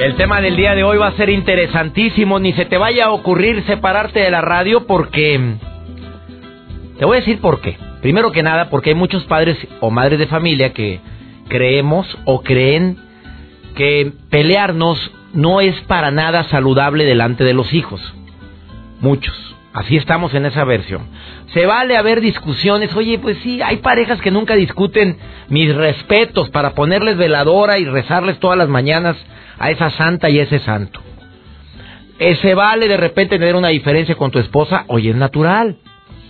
El tema del día de hoy va a ser interesantísimo. Ni se te vaya a ocurrir separarte de la radio porque... Te voy a decir por qué. Primero que nada, porque hay muchos padres o madres de familia que creemos o creen que pelearnos no es para nada saludable delante de los hijos. Muchos. Así estamos en esa versión. Se vale haber discusiones. Oye, pues sí, hay parejas que nunca discuten. Mis respetos para ponerles veladora y rezarles todas las mañanas a esa santa y a ese santo. Se vale de repente tener una diferencia con tu esposa, oye, es natural.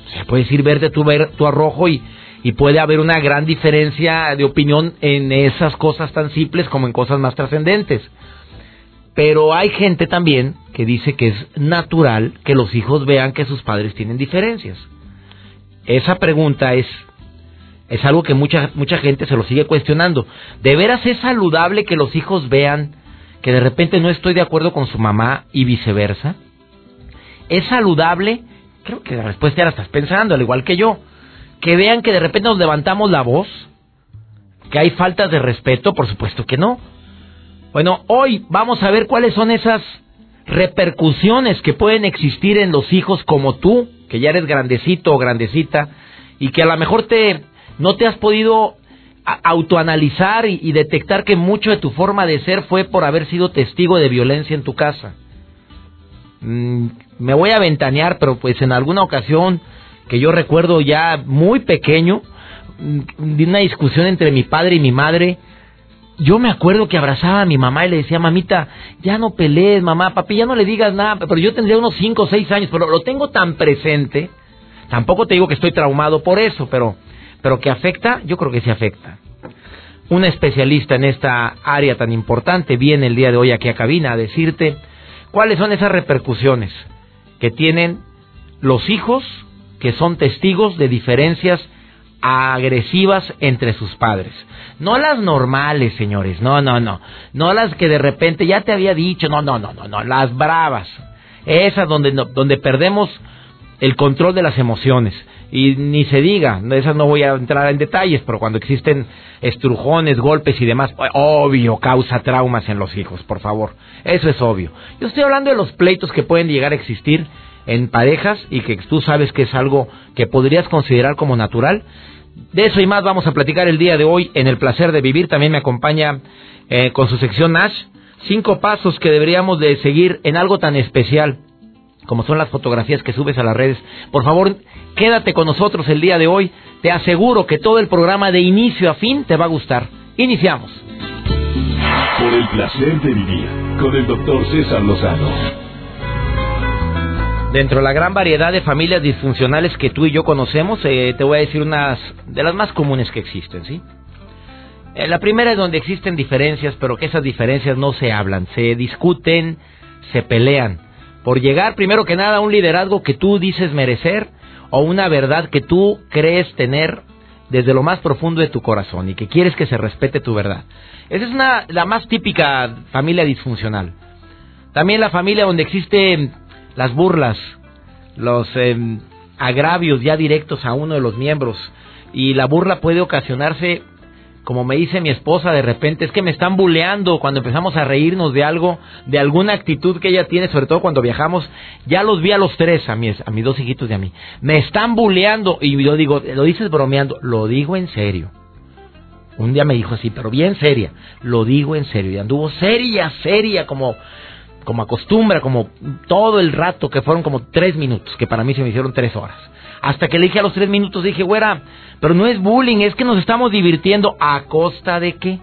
O sea, puedes ir verde, tú, ver, tu arrojo y, y puede haber una gran diferencia de opinión en esas cosas tan simples como en cosas más trascendentes. Pero hay gente también que dice que es natural que los hijos vean que sus padres tienen diferencias. Esa pregunta es es algo que mucha mucha gente se lo sigue cuestionando. ¿De veras es saludable que los hijos vean que de repente no estoy de acuerdo con su mamá y viceversa? ¿Es saludable? Creo que la respuesta ya la estás pensando, al igual que yo. Que vean que de repente nos levantamos la voz, que hay faltas de respeto, por supuesto que no. Bueno, hoy vamos a ver cuáles son esas repercusiones que pueden existir en los hijos como tú, que ya eres grandecito o grandecita, y que a lo mejor te no te has podido autoanalizar y, detectar que mucho de tu forma de ser fue por haber sido testigo de violencia en tu casa. Mm, me voy a ventanear, pero pues en alguna ocasión que yo recuerdo ya muy pequeño, mm, de una discusión entre mi padre y mi madre, yo me acuerdo que abrazaba a mi mamá y le decía, mamita, ya no pelees, mamá, papi, ya no le digas nada, pero yo tendría unos 5 o 6 años, pero lo tengo tan presente, tampoco te digo que estoy traumado por eso, pero pero que afecta, yo creo que sí afecta. Una especialista en esta área tan importante viene el día de hoy aquí a cabina a decirte cuáles son esas repercusiones que tienen los hijos que son testigos de diferencias agresivas entre sus padres. No las normales, señores, no, no, no. No las que de repente ya te había dicho, no, no, no, no, no, las bravas. Esas donde, donde perdemos el control de las emociones. Y ni se diga, de esas no voy a entrar en detalles, pero cuando existen estrujones, golpes y demás, obvio, causa traumas en los hijos, por favor. Eso es obvio. Yo estoy hablando de los pleitos que pueden llegar a existir en parejas y que tú sabes que es algo que podrías considerar como natural. De eso y más vamos a platicar el día de hoy en El Placer de Vivir. También me acompaña eh, con su sección Nash. Cinco pasos que deberíamos de seguir en algo tan especial como son las fotografías que subes a las redes. Por favor, quédate con nosotros el día de hoy. Te aseguro que todo el programa de inicio a fin te va a gustar. Iniciamos. Por el placer de vivir con el doctor César Lozano. Dentro de la gran variedad de familias disfuncionales que tú y yo conocemos, eh, te voy a decir unas de las más comunes que existen, ¿sí? Eh, la primera es donde existen diferencias, pero que esas diferencias no se hablan, se discuten, se pelean por llegar primero que nada a un liderazgo que tú dices merecer o una verdad que tú crees tener desde lo más profundo de tu corazón y que quieres que se respete tu verdad. Esa es una, la más típica familia disfuncional. También la familia donde existen las burlas, los em, agravios ya directos a uno de los miembros y la burla puede ocasionarse como me dice mi esposa de repente, es que me están buleando cuando empezamos a reírnos de algo, de alguna actitud que ella tiene, sobre todo cuando viajamos. Ya los vi a los tres, a mis, a mis dos hijitos y a mí. Me están buleando y yo digo, lo dices bromeando, lo digo en serio. Un día me dijo así, pero bien seria, lo digo en serio. Y anduvo seria, seria, como, como acostumbra, como todo el rato, que fueron como tres minutos, que para mí se me hicieron tres horas. Hasta que le dije a los tres minutos, dije, güera, pero no es bullying, es que nos estamos divirtiendo a costa de qué.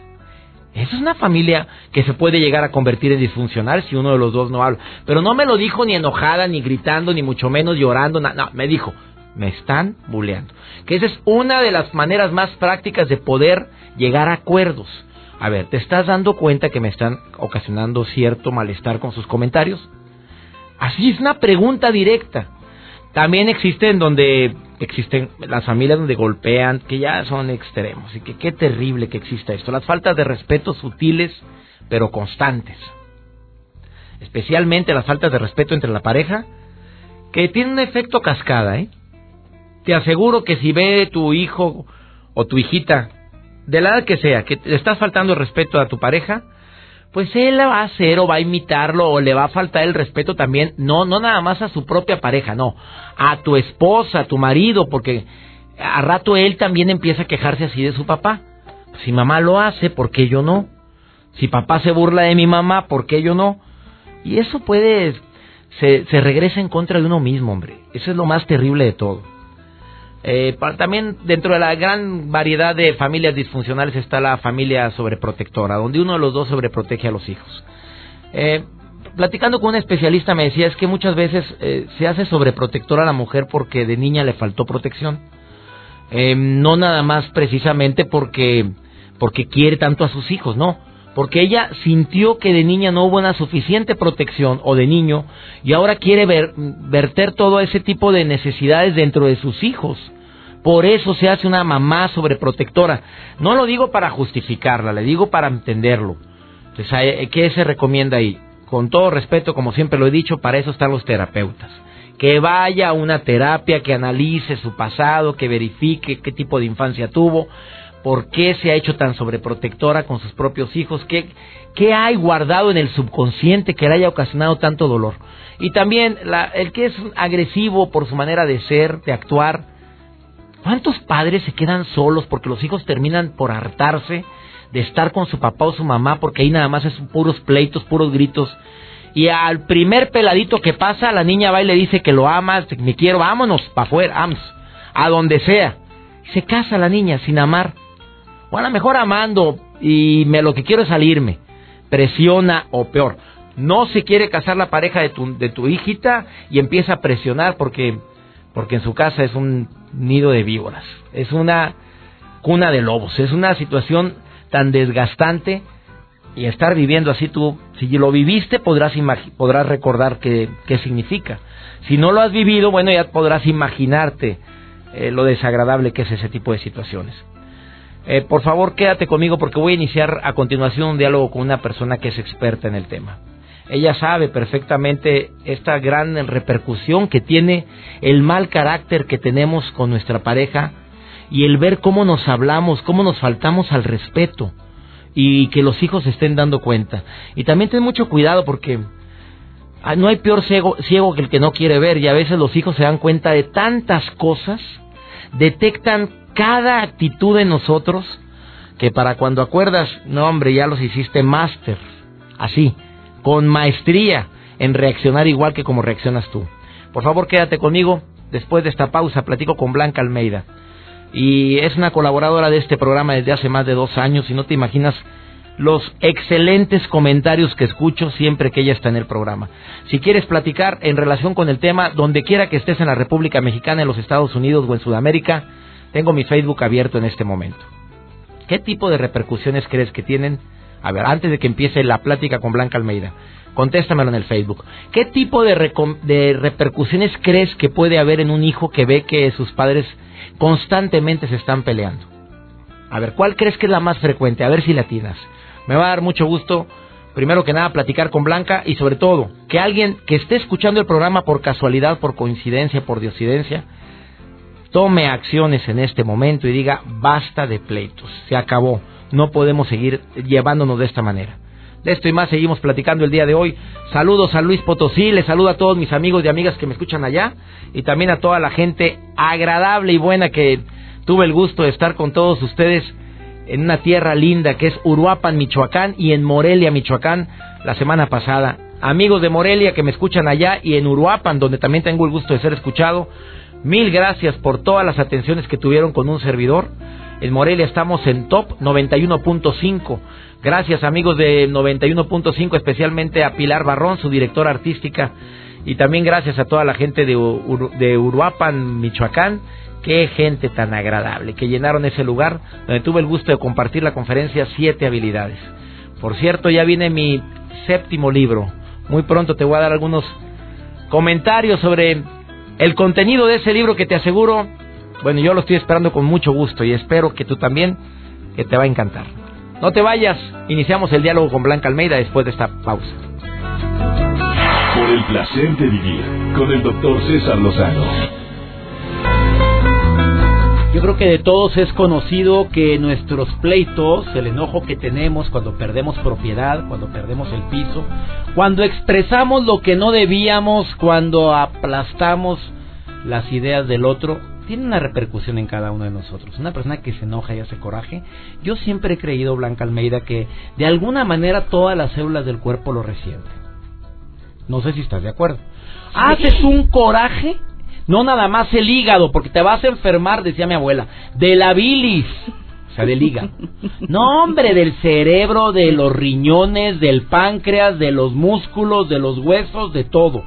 Esa es una familia que se puede llegar a convertir en disfuncional si uno de los dos no habla. Pero no me lo dijo ni enojada, ni gritando, ni mucho menos llorando. No, no me dijo, me están bulleando. Que esa es una de las maneras más prácticas de poder llegar a acuerdos. A ver, ¿te estás dando cuenta que me están ocasionando cierto malestar con sus comentarios? Así es una pregunta directa. También existen donde existen las familias donde golpean, que ya son extremos. Y que qué terrible que exista esto. Las faltas de respeto sutiles, pero constantes. Especialmente las faltas de respeto entre la pareja, que tienen un efecto cascada, ¿eh? Te aseguro que si ve tu hijo o tu hijita, de la edad que sea, que le estás faltando respeto a tu pareja, pues él la va a hacer o va a imitarlo o le va a faltar el respeto también, no, no nada más a su propia pareja, no, a tu esposa, a tu marido, porque a rato él también empieza a quejarse así de su papá. Si mamá lo hace, ¿por qué yo no? Si papá se burla de mi mamá, ¿por qué yo no? Y eso puede, se, se regresa en contra de uno mismo, hombre. Eso es lo más terrible de todo. Eh, también dentro de la gran variedad de familias disfuncionales está la familia sobreprotectora, donde uno de los dos sobreprotege a los hijos. Eh, platicando con un especialista me decía es que muchas veces eh, se hace sobreprotectora a la mujer porque de niña le faltó protección. no nada más precisamente porque, porque quiere tanto a sus hijos, no. Porque ella sintió que de niña no hubo una suficiente protección o de niño y ahora quiere verter todo ese tipo de necesidades dentro de sus hijos. Por eso se hace una mamá sobreprotectora. No lo digo para justificarla, le digo para entenderlo. Entonces, ¿qué se recomienda ahí? Con todo respeto, como siempre lo he dicho, para eso están los terapeutas. Que vaya a una terapia, que analice su pasado, que verifique qué tipo de infancia tuvo, por qué se ha hecho tan sobreprotectora con sus propios hijos, qué, qué hay guardado en el subconsciente que le haya ocasionado tanto dolor. Y también el que es agresivo por su manera de ser, de actuar, ¿Cuántos padres se quedan solos porque los hijos terminan por hartarse de estar con su papá o su mamá porque ahí nada más es puros pleitos, puros gritos? Y al primer peladito que pasa, la niña va y le dice que lo ama, me quiero, vámonos, para afuera, vamos, a donde sea. Se casa la niña sin amar. O a lo mejor amando y me, lo que quiero es salirme. Presiona o peor. No se quiere casar la pareja de tu, de tu hijita y empieza a presionar porque porque en su casa es un nido de víboras, es una cuna de lobos, es una situación tan desgastante y estar viviendo así tú, si lo viviste podrás, podrás recordar qué, qué significa. Si no lo has vivido, bueno, ya podrás imaginarte eh, lo desagradable que es ese tipo de situaciones. Eh, por favor, quédate conmigo porque voy a iniciar a continuación un diálogo con una persona que es experta en el tema. Ella sabe perfectamente esta gran repercusión que tiene el mal carácter que tenemos con nuestra pareja y el ver cómo nos hablamos, cómo nos faltamos al respeto y que los hijos estén dando cuenta. Y también ten mucho cuidado porque ah, no hay peor ciego, ciego que el que no quiere ver y a veces los hijos se dan cuenta de tantas cosas, detectan cada actitud de nosotros que para cuando acuerdas, no hombre, ya los hiciste máster, así con maestría en reaccionar igual que como reaccionas tú. Por favor, quédate conmigo. Después de esta pausa, platico con Blanca Almeida. Y es una colaboradora de este programa desde hace más de dos años y no te imaginas los excelentes comentarios que escucho siempre que ella está en el programa. Si quieres platicar en relación con el tema, donde quiera que estés en la República Mexicana, en los Estados Unidos o en Sudamérica, tengo mi Facebook abierto en este momento. ¿Qué tipo de repercusiones crees que tienen a ver, antes de que empiece la plática con Blanca Almeida, contéstamelo en el Facebook. ¿Qué tipo de, de repercusiones crees que puede haber en un hijo que ve que sus padres constantemente se están peleando? A ver, ¿cuál crees que es la más frecuente? A ver si latinas. Me va a dar mucho gusto, primero que nada, platicar con Blanca y sobre todo, que alguien que esté escuchando el programa por casualidad, por coincidencia, por diosidencia, tome acciones en este momento y diga, basta de pleitos, se acabó no podemos seguir llevándonos de esta manera. De esto y más seguimos platicando el día de hoy. Saludos a Luis Potosí, les saludo a todos mis amigos y amigas que me escuchan allá y también a toda la gente agradable y buena que tuve el gusto de estar con todos ustedes en una tierra linda que es Uruapan, Michoacán y en Morelia, Michoacán, la semana pasada. Amigos de Morelia que me escuchan allá y en Uruapan, donde también tengo el gusto de ser escuchado, mil gracias por todas las atenciones que tuvieron con un servidor. En Morelia estamos en top 91.5. Gracias amigos de 91.5, especialmente a Pilar Barrón, su directora artística, Y también gracias a toda la gente de, de Uruapan, Michoacán. Qué gente tan agradable que llenaron ese lugar donde tuve el gusto de compartir la conferencia Siete Habilidades. Por cierto, ya viene mi séptimo libro. Muy pronto te voy a dar algunos comentarios sobre el contenido de ese libro que te aseguro, bueno, yo lo estoy esperando con mucho gusto y espero que tú también, que te va a encantar. No te vayas, iniciamos el diálogo con Blanca Almeida después de esta pausa. Por el placer de vivir con el doctor César Lozano. Yo creo que de todos es conocido que nuestros pleitos, el enojo que tenemos cuando perdemos propiedad, cuando perdemos el piso, cuando expresamos lo que no debíamos, cuando aplastamos las ideas del otro, tiene una repercusión en cada uno de nosotros. Una persona que se enoja y hace coraje, yo siempre he creído, Blanca Almeida, que de alguna manera todas las células del cuerpo lo resienten. No sé si estás de acuerdo. Haces un coraje no nada más el hígado, porque te vas a enfermar, decía mi abuela, de la bilis. O sea, del hígado. No, hombre, del cerebro, de los riñones, del páncreas, de los músculos, de los huesos, de todo.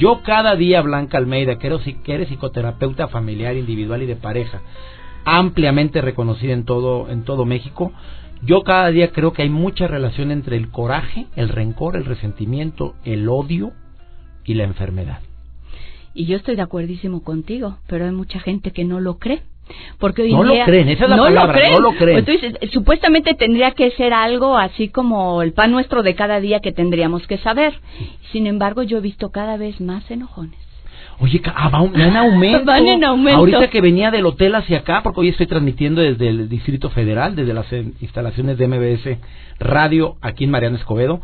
Yo cada día, Blanca Almeida, que eres psicoterapeuta familiar, individual y de pareja, ampliamente reconocida en todo, en todo México, yo cada día creo que hay mucha relación entre el coraje, el rencor, el resentimiento, el odio y la enfermedad. Y yo estoy de acuerdísimo contigo, pero hay mucha gente que no lo cree. Porque hoy no lo creen, esa es la palabra, no lo creen. Entonces, supuestamente tendría que ser algo así como el pan nuestro de cada día que tendríamos que saber. Sin embargo, yo he visto cada vez más enojones. Oye, ah, van en aumento. van en aumento. Ahorita que venía del hotel hacia acá, porque hoy estoy transmitiendo desde el Distrito Federal, desde las instalaciones de MBS Radio aquí en Mariano Escobedo.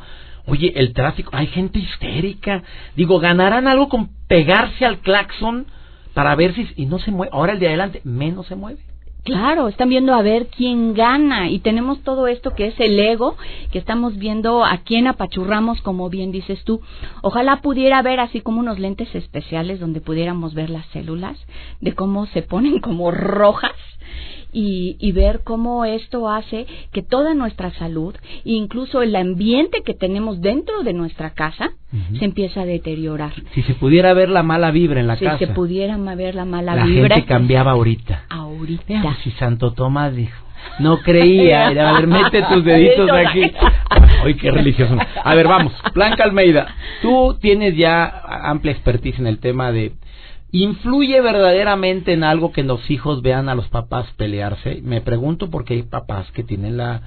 Oye, el tráfico, hay gente histérica. Digo, ¿ganarán algo con pegarse al claxon para ver si... Y no se mueve. Ahora el de adelante menos se mueve. Claro, están viendo a ver quién gana y tenemos todo esto que es el ego, que estamos viendo a quién apachurramos, como bien dices tú. Ojalá pudiera ver así como unos lentes especiales donde pudiéramos ver las células, de cómo se ponen como rojas y, ver cómo esto hace que toda nuestra salud, incluso el ambiente que tenemos dentro de nuestra casa, se empieza a deteriorar. Si se pudiera ver la mala vibra en la casa. Si se pudiera ver la mala la vibra. La gente cambiaba ahorita. Ahorita. si Santo Tomás dijo. No creía. a ver, mete tus deditos aquí. Ay, qué religioso. A ver, vamos. Blanca Almeida, tú tienes ya amplia expertise en el tema de ¿Influye verdaderamente en algo que los hijos vean a los papás pelearse? Me pregunto porque hay papás que tienen la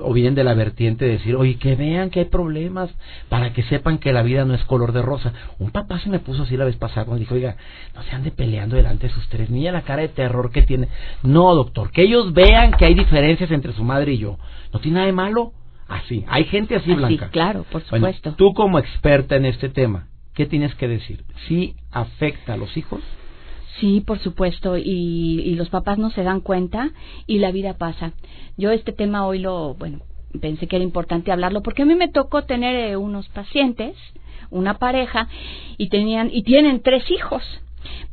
o vienen de la vertiente de decir, oye, que vean que hay problemas para que sepan que la vida no es color de rosa. Un papá se me puso así la vez pasada cuando dijo, oiga, no se ande peleando delante de sus tres niñas, la cara de terror que tiene. No, doctor, que ellos vean que hay diferencias entre su madre y yo. No tiene nada de malo. Así, hay gente así, Blanca. claro, por supuesto. tú como experta en este tema, ¿qué tienes que decir? ¿Sí afecta a los hijos? Sí, por supuesto, y, los papás no se dan cuenta y la vida pasa. Yo este tema hoy lo, bueno, pensé que era importante hablarlo porque a mí me tocó tener eh, unos pacientes, una pareja, y tenían, y tienen tres hijos.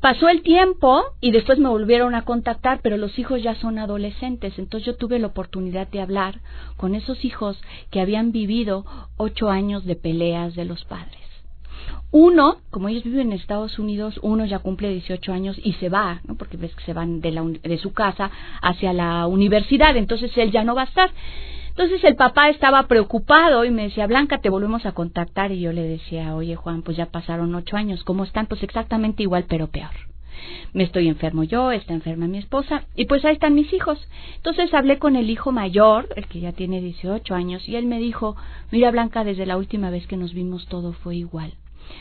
Pasó el tiempo y después me volvieron a contactar, pero los hijos ya son adolescentes. Entonces yo tuve la oportunidad de hablar con esos hijos que habían vivido ocho años de peleas de los padres. Uno, como ellos viven en Estados Unidos, uno ya cumple 18 años y se va, ¿no? porque ves que se van de, la, de su casa hacia la universidad, entonces él ya no va a estar. Entonces el papá estaba preocupado y me decía, Blanca, te volvemos a contactar. Y yo le decía, oye Juan, pues ya pasaron ocho años, ¿cómo están? Pues exactamente igual, pero peor. Me estoy enfermo yo, está enferma mi esposa, y pues ahí están mis hijos. Entonces hablé con el hijo mayor, el que ya tiene 18 años, y él me dijo, mira Blanca, desde la última vez que nos vimos todo fue igual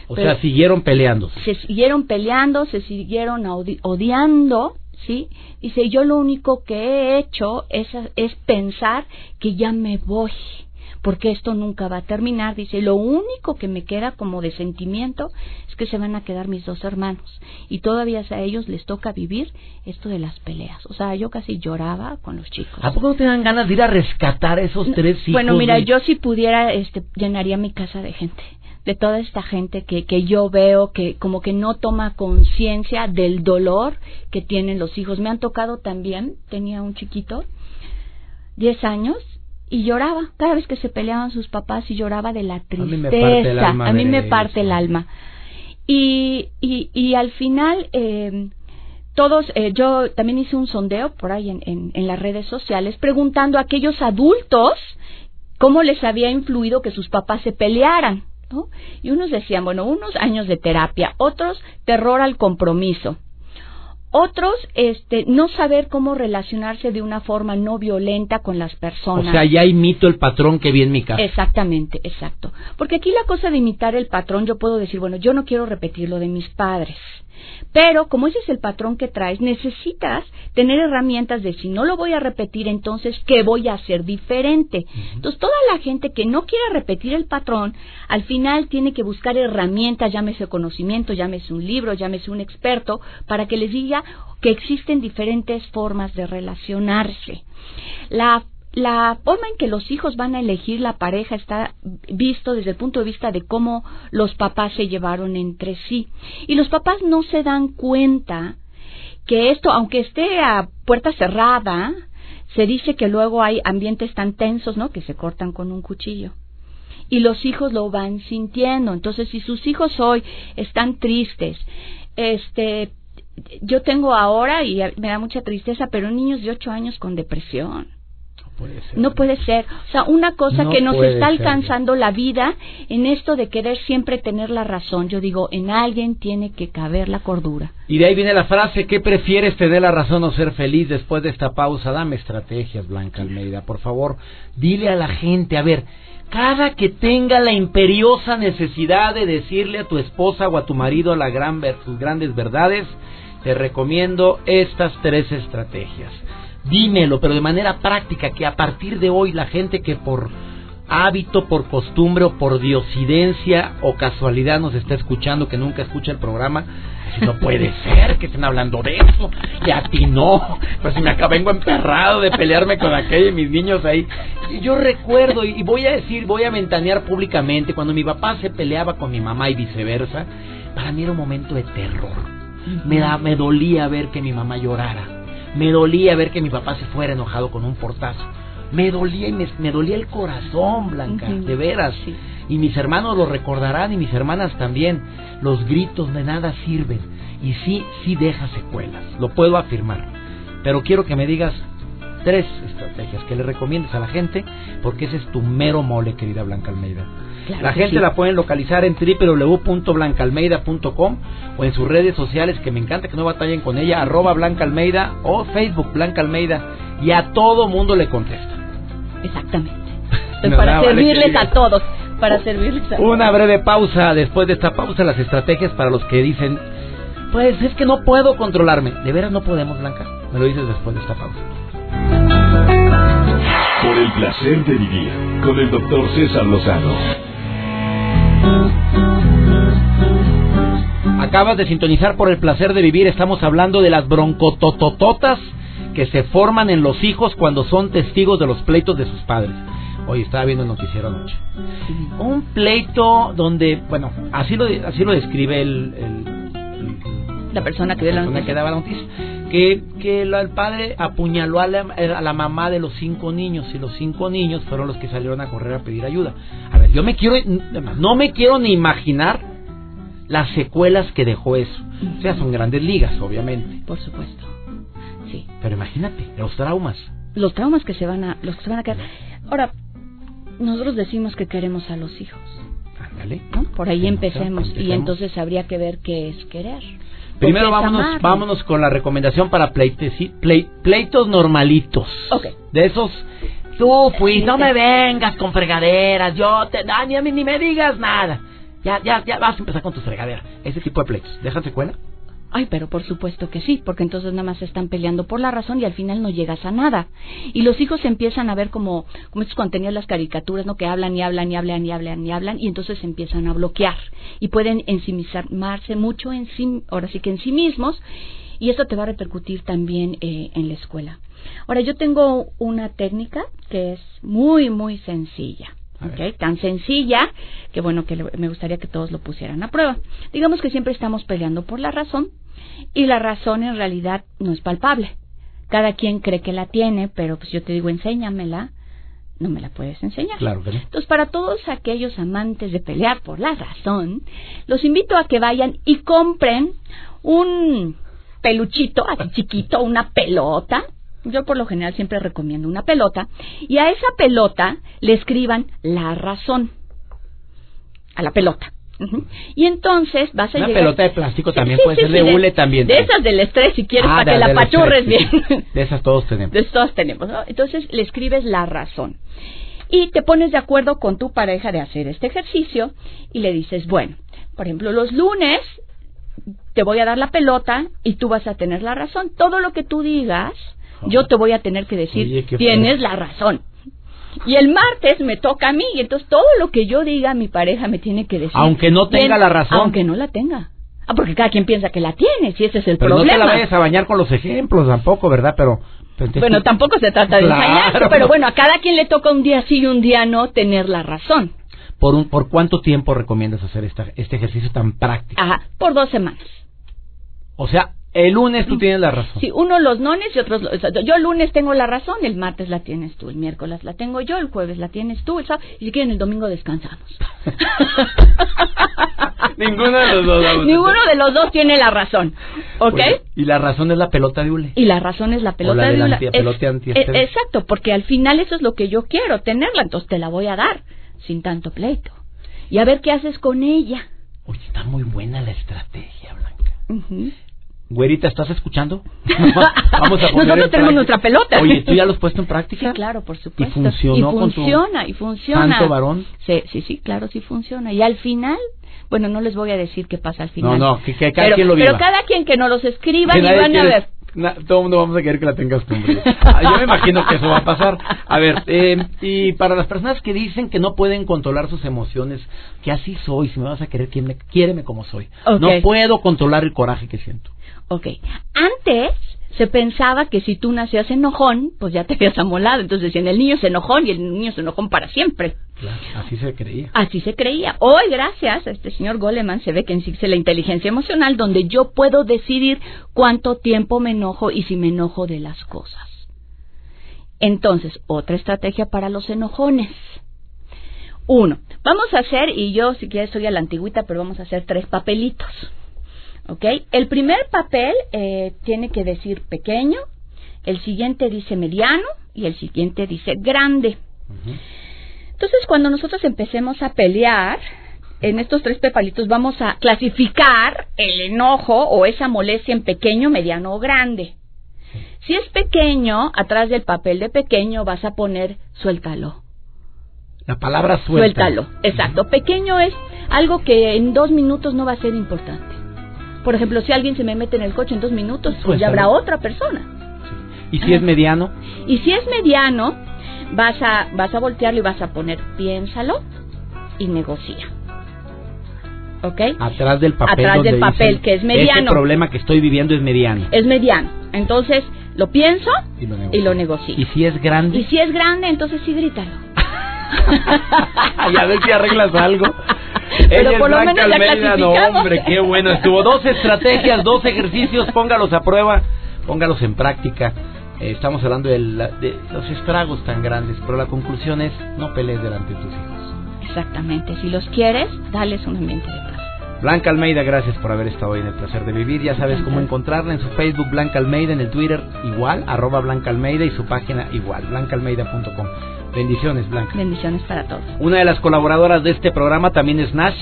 o sea, siguieron peleando. Se siguieron peleando, se siguieron odiando, ¿sí? Dice, yo lo único que he hecho es, es pensar que ya me voy, porque esto nunca va a terminar. Dice, lo único que me queda como de sentimiento es que se van a quedar mis dos hermanos. Y todavía a ellos les toca vivir esto de las peleas. O sea, yo casi lloraba con los chicos. ¿A poco no te dan ganas de ir a rescatar a esos tres hijos? Bueno, mira, yo si pudiera, este, llenaría mi casa de gente de toda esta gente que, que yo veo que como que no toma conciencia del dolor que tienen los hijos. Me han tocado también, tenía un chiquito, 10 años, y lloraba cada vez que se peleaban sus papás y lloraba de la tristeza. A mí me parte el alma. Y, y, y al final, eh, todos, eh, yo también hice un sondeo por ahí en, en, en, las redes sociales preguntando a aquellos adultos cómo les había influido que sus papás se pelearan. ¿No? Y unos decían, bueno, unos años de terapia, otros terror al compromiso, otros, este, no saber cómo relacionarse de una forma no violenta con las personas. O sea, ya imito el patrón que vi en mi casa. Exactamente, exacto. Porque aquí la cosa de imitar el patrón, yo puedo decir, bueno, yo no quiero repetir lo de mis padres. Pero como ese es el patrón que traes, necesitas tener herramientas de si no lo voy a repetir, entonces, ¿qué voy a hacer diferente? Entonces, toda la gente que no quiera repetir el patrón, al final tiene que buscar herramientas, llámese conocimiento, llámese un libro, llámese un experto, para que les diga que existen diferentes formas de relacionarse. La la forma en que los hijos van a elegir la pareja está visto desde el punto de vista de cómo los papás se llevaron entre sí. Y los papás no se dan cuenta que esto, aunque esté a puerta cerrada, se dice que luego hay ambientes tan tensos, ¿no? Que se cortan con un cuchillo. Y los hijos lo van sintiendo. Entonces, si sus hijos hoy están tristes, este, yo tengo ahora, y me da mucha tristeza, pero niños de ocho años con depresión no puede ser. O sea, una cosa que nos está alcanzando la vida en esto de querer siempre tener la razón. Yo digo, en alguien tiene que caber la cordura. Y de ahí viene la frase, ¿qué prefieres tener la razón o ser feliz después de esta pausa? Dame estrategias, Blanca Almeida, por favor. Dile a la gente, a ver, cada que tenga la imperiosa necesidad de decirle a tu esposa o a tu marido la gran, sus grandes verdades, te recomiendo estas tres estrategias dímelo, pero de manera práctica, que a partir de hoy la gente que por hábito, por costumbre o por diosidencia o casualidad nos está escuchando, que nunca escucha el programa, no puede ser que estén hablando de eso, y a ti no, pues si me acabo, vengo emperrado de pelearme con aquellos mis niños ahí. Y yo recuerdo, y voy a decir, voy a ventanear públicamente, cuando mi papá se peleaba con mi mamá y viceversa, para mí era un momento de terror. Me, da, me dolía ver que mi mamá llorara me dolía ver que mi papá se fuera enojado con un portazo. Me dolía y me, dolía el corazón, Blanca, de veras. Y mis hermanos lo recordarán y mis hermanas también. Los gritos de nada sirven. Y sí, sí deja secuelas. Lo puedo afirmar. Pero quiero que me digas tres estrategias que le recomiendes a la gente, porque ese es tu mero mole, querida Blanca Almeida la gente la pueden localizar en www.blancalmeida.com o en sus redes sociales, que me encanta que no batallen con ella, arroba Blanca Almeida o Facebook Blanca Almeida, y a todo mundo le contesta. Exactamente. para servirles a todos, para servirles a Una breve pausa, después de esta pausa, las estrategias para los que dicen, pues es que no puedo controlarme. ¿De veras no podemos, Blanca? Me lo dices después de esta pausa. Por el placer de vivir con el doctor César Lozano. Acabas de sintonizar por el placer de vivir. Estamos hablando de las broncototototas que se forman en los hijos cuando son testigos de los pleitos de sus padres. Hoy estaba viendo el noticiero anoche. Un pleito donde, bueno, así lo, así lo describe el, la persona que, la, que daba la noticia. Que, que el padre apuñaló a la, a la, mamá de los cinco niños y los cinco niños fueron los que salieron a correr a pedir ayuda. A ver, yo me quiero, no me quiero ni imaginar las secuelas que dejó eso. O sea, son grandes ligas, obviamente. Por supuesto. Sí. Pero imagínate, los traumas. Los traumas que se van a, los que se van a quedar. Ahora, nosotros decimos que queremos a los hijos. Ándale. Por ahí empecemos, y entonces habría que ver qué es querer. Primero vámonos, vámonos con la recomendación para pleitos normalitos. Okay. De esos Tú fuiste, no me vengas con fregaderas, yo te, ni, a mí, ni me digas nada. Ya, ya, ya vas a empezar con tus fregaderas. Ese tipo de pleitos. ¿Dejan secuela? Ay, pero por supuesto que sí, porque entonces nada más están peleando por la razón y al final no llegas a nada. Y los hijos empiezan a ver como, como estos tenías las caricaturas, ¿no? Que hablan y hablan y hablan y hablan y hablan y entonces empiezan a bloquear y pueden ensimismarse mucho en sí, ahora sí que en sí mismos y eso te va a repercutir también eh, en la escuela. Ahora, yo tengo una técnica que es muy, muy sencilla. Okay, tan sencilla que bueno que me gustaría que todos lo pusieran a prueba. Digamos que siempre estamos peleando por la razón y la razón en realidad no es palpable. Cada quien cree que la tiene, pero pues yo te digo, enséñamela. no me la puedes enseñar. Claro que Entonces, para todos aquellos amantes de pelear por la razón, los invito a que vayan y compren un peluchito así chiquito, una pelota. Yo por lo general siempre recomiendo una pelota. Y a esa pelota le escriban la razón. A la pelota. Y entonces vas a Una llegar... pelota de plástico también puede ser de hule también. De esas del estrés si quieres Ah, para que la pachurres sí. bien. De esas todos tenemos. De todas tenemos, ¿no? Entonces le escribes la razón. Y te pones de acuerdo con tu pareja de hacer este ejercicio y le dices, bueno, por ejemplo, los lunes te voy a dar la pelota y tú vas a tener la razón. Todo lo que tú digas, yo te voy a tener que decir, Oye, tienes la razón. Y el martes me toca a mí y entonces todo lo que yo diga mi pareja me tiene que decir. Aunque no tenga "Tien- la razón". Aunque no la tenga. Ah, porque cada quien piensa que la tiene, si ese es el Pero no problema. te la vayas a bañar con los ejemplos tampoco, ¿verdad? Pero... entonces Bueno, tampoco se trata de Claro. ensañarse, pero bueno, a cada quien le toca un día sí y un día no tener la razón. ¿Por, un, ¿Por cuánto tiempo recomiendas hacer esta, este ejercicio tan práctico? Ajá, por dos semanas. O sea, el lunes tú tienes la razón. Sí, uno los nones y otros... los- o yo el lunes tengo la razón, el martes la tienes tú, el miércoles la tengo yo, el jueves la tienes tú, el sábado, y si quieren el domingo descansamos. Ninguno de los dos. Ninguno de los dos tiene la razón, ¿ok? Oye, y la razón es la pelota de hule. Y la razón es la pelota la del de antiestrés. eh, Exacto, porque al final eso es lo que yo quiero, tenerla, entonces te la voy a dar, sin tanto pleito. Y a ver qué haces con ella. Oye, está muy buena la estrategia, Blanca. Güerita, ¿estás escuchando? Vamos a poner Nosotros en tenemos nuestra pelota. Oye, ¿tú ya lo has puesto en práctica? Sí, claro, por supuesto. ¿Y funcionó Y con tu funciona, y funciona. santo varón? Sí, sí, sí, claro, sí funciona. Y al final, bueno, no les voy a decir qué pasa al No, final. no, que- que cada pero, quien lo viva. Pero cada quien que nos los escriban Que y van a ver. na- todo el mundo vamos a querer que la tengas tú. Ah, Yo me imagino que eso va a pasar. A ver, eh, y para las personas que dicen que no pueden controlar sus emociones, que así soy, si me vas a querer, ¿quién me, quiéreme como soy. No puedo controlar el coraje que siento. Ok. Antes se pensaba que si tú nacías enojón, pues ya te habías amolado. Entonces decían, el niño es enojón y el niño es enojón para siempre. Claro, así se creía. Así se creía. Hoy, gracias a este señor Goleman, se ve que existe la inteligencia emocional donde yo puedo decidir cuánto tiempo me enojo y si me enojo de las cosas. Entonces, otra estrategia para los enojones. Uno, vamos a hacer, y yo si quieres soy a la antigüita, pero vamos a hacer tres papelitos. ¿Ok? El primer papel eh, tiene que decir pequeño, el siguiente dice mediano y el siguiente dice grande. Entonces, cuando nosotros empecemos a pelear, en estos tres papelitos vamos a clasificar el enojo o esa molestia en pequeño, mediano o grande. Si es pequeño, atrás del papel de pequeño vas a poner suéltalo. La palabra suelta. Suéltalo. Exacto. Pequeño es algo que en dos minutos no va a ser importante. Por ejemplo, si alguien se me mete en el coche en dos minutos, pues ya habrá otra persona. Y si es mediano, Y si es mediano, vas a, vas a voltearlo y vas a poner piénsalo y negocia. ¿Ok? atrás del papel. Atrás donde del papel, dicen, que es mediano. Este problema que estoy viviendo es mediano. Es mediano. Entonces, lo pienso Y lo y lo negocio. Y si es grande. Y si es grande, entonces sí grítalo. Y a ver si arreglas algo. Pero Ella por lo Blanca menos Almeida, no, hombre, qué bueno. Estuvo dos estrategias, dos ejercicios, póngalos a prueba, póngalos en práctica. Eh, estamos hablando de, la- de los estragos tan grandes, pero la conclusión es no pelees delante de tus hijos. Exactamente. Si los quieres, dales un ambiente de paz. Blanca Almeida, gracias por haber estado hoy en el placer de vivir. Ya sabes cómo encontrarla en su Facebook Blanca Almeida, en el Twitter igual, arroba Blanca Almeida y su página igual, blancaalmeida.com. Bendiciones, Blanca. Bendiciones para todos. Una de las colaboradoras de este programa también es Nash,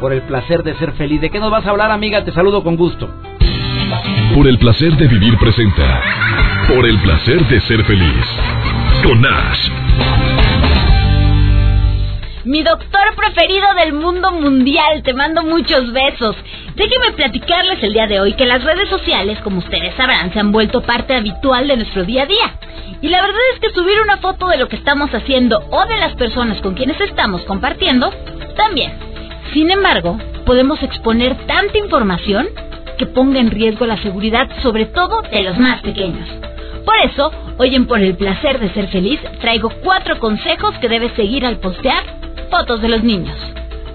por el placer de ser feliz. ¿De qué nos vas a hablar, amiga? Te saludo con gusto. Por el placer de vivir presenta. Por el placer de ser feliz. Con Nash. Mi doctor preferido del mundo mundial, te mando muchos besos. Déjenme platicarles el día de hoy que las redes sociales, como ustedes sabrán, se han vuelto parte habitual de nuestro día a día. Y la verdad es que subir una foto de lo que estamos haciendo o de las personas con quienes estamos compartiendo, también. Sin embargo, podemos exponer tanta información que ponga en riesgo la seguridad, sobre todo de los más pequeños. Por eso, hoy en Por el placer de ser feliz, traigo cuatro consejos que debes seguir al postear fotos de los niños.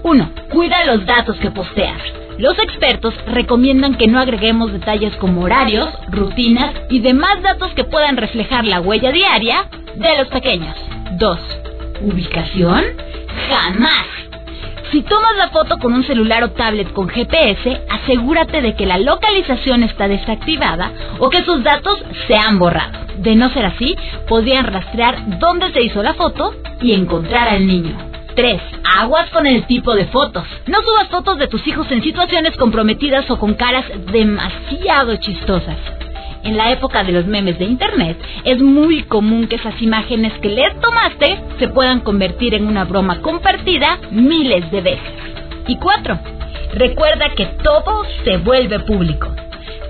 1. Cuida los datos que posteas. Los expertos recomiendan que no agreguemos detalles como horarios, rutinas y demás datos que puedan reflejar la huella diaria de los pequeños. 2. ¿Ubicación? Jamás. Si tomas la foto con un celular o tablet con GPS, asegúrate de que la localización está desactivada o que sus datos se han borrado. De no ser así, podrían rastrear dónde se hizo la foto y encontrar al niño. 3. Aguas con el tipo de fotos. No subas fotos de tus hijos en situaciones comprometidas o con caras demasiado chistosas. En la época de los memes de Internet, es muy común que esas imágenes que les tomaste se puedan convertir en una broma compartida miles de veces. Y cuatro, recuerda que todo se vuelve público.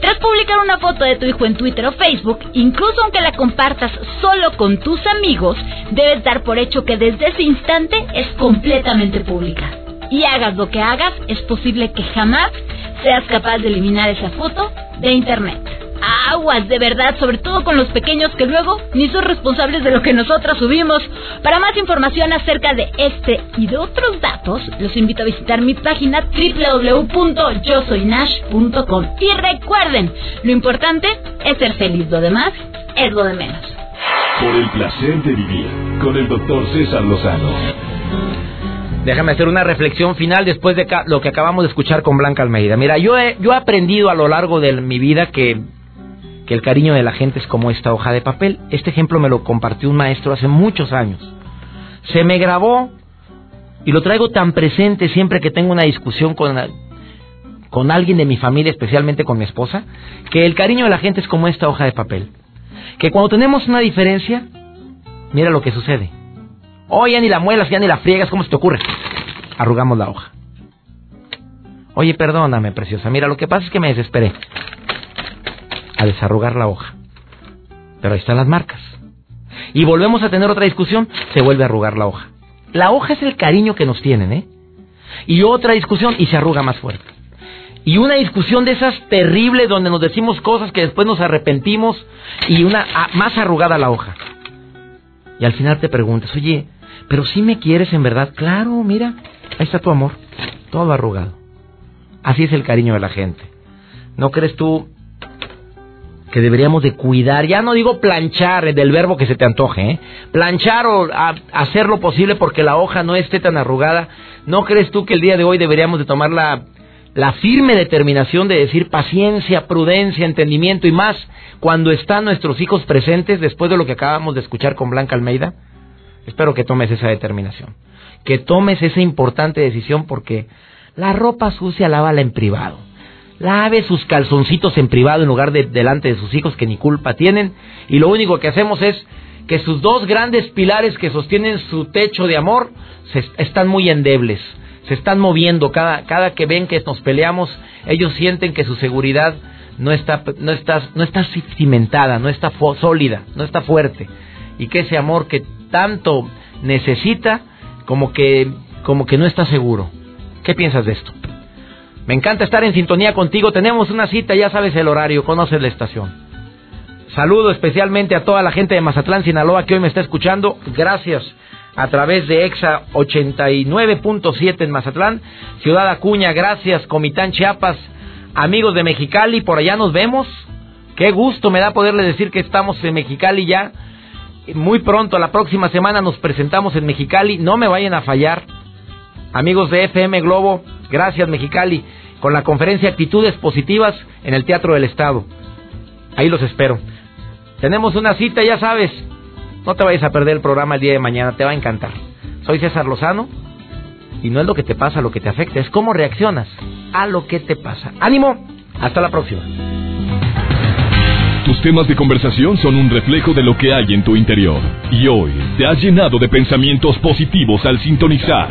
Tras publicar una foto de tu hijo en Twitter o Facebook, incluso aunque la compartas solo con tus amigos, debes dar por hecho que desde ese instante es completamente pública. Y hagas lo que hagas, es posible que jamás seas capaz de eliminar esa foto de Internet aguas, de verdad, sobre todo con los pequeños que luego ni son responsables de lo que nosotras subimos. Para más información acerca de este y de otros datos, los invito a visitar mi página www.yosoynash.com. Y recuerden, lo importante es ser feliz, lo demás es lo de menos. Por el placer de vivir con el doctor César Lozano. Déjame hacer una reflexión final después de lo que acabamos de escuchar con Blanca Almeida. Mira, yo he, yo he aprendido a lo largo de mi vida que que el cariño de la gente es como esta hoja de papel. Este ejemplo me lo compartió un maestro hace muchos años. Se me grabó y lo traigo tan presente siempre que tengo una discusión con, con alguien de mi familia, especialmente con mi esposa, que el cariño de la gente es como esta hoja de papel. Que cuando tenemos una diferencia, mira lo que sucede. Oh, ya ni la muelas, ya ni la friegas, ¿cómo se te ocurre? Arrugamos la hoja. Oye, perdóname, preciosa. Mira, lo que pasa es que me desesperé a desarrugar la hoja. Pero ahí están las marcas. Y volvemos a tener otra discusión, se vuelve a arrugar la hoja. La hoja es el cariño que nos tienen, ¿eh? Y otra discusión y se arruga más fuerte. Y una discusión de esas terribles donde nos decimos cosas que después nos arrepentimos y una más arrugada la hoja. Y al final te preguntas, oye, pero si me quieres en verdad, claro, mira, ahí está tu amor, todo arrugado. Así es el cariño de la gente. ¿No crees tú que deberíamos de cuidar, ya no digo planchar eh, del verbo que se te antoje, ¿eh? planchar o hacer lo posible porque la hoja no esté tan arrugada, ¿no crees tú que el día de hoy deberíamos de tomar la, la firme determinación de decir paciencia, prudencia, entendimiento y más cuando están nuestros hijos presentes después de lo que acabamos de escuchar con Blanca Almeida? Espero que tomes esa determinación, que tomes esa importante decisión porque la ropa sucia lávala en privado lave sus calzoncitos en privado en lugar de delante de sus hijos que ni culpa tienen y lo único que hacemos es que sus dos grandes pilares que sostienen su techo de amor se están muy endebles, se están moviendo cada cada que ven que nos peleamos, ellos sienten que su seguridad no está no está no está cimentada, no está sólida, no está fuerte y que ese amor que tanto necesita como que como que no está seguro. ¿Qué piensas de esto? Me encanta estar en sintonía contigo. Tenemos una cita, ya sabes el horario, conoces la estación. Saludo especialmente a toda la gente de Mazatlán, Sinaloa, que hoy me está escuchando. Gracias a través de EXA 89.7 en Mazatlán. Ciudad Acuña, gracias. Comitán Chiapas, amigos de Mexicali, por allá nos vemos. Qué gusto me da poderles decir que estamos en Mexicali ya. Muy pronto, la próxima semana nos presentamos en Mexicali. No me vayan a fallar. Amigos de FM Globo, gracias Mexicali, con la conferencia Actitudes Positivas en el Teatro del Estado. Ahí los espero. Tenemos una cita, ya sabes. No te vayas a perder el programa el día de mañana, te va a encantar. Soy César Lozano y no es lo que te pasa lo que te afecta, es cómo reaccionas a lo que te pasa. Ánimo, hasta la próxima. Tus temas de conversación son un reflejo de lo que hay en tu interior. Y hoy te has llenado de pensamientos positivos al sintonizar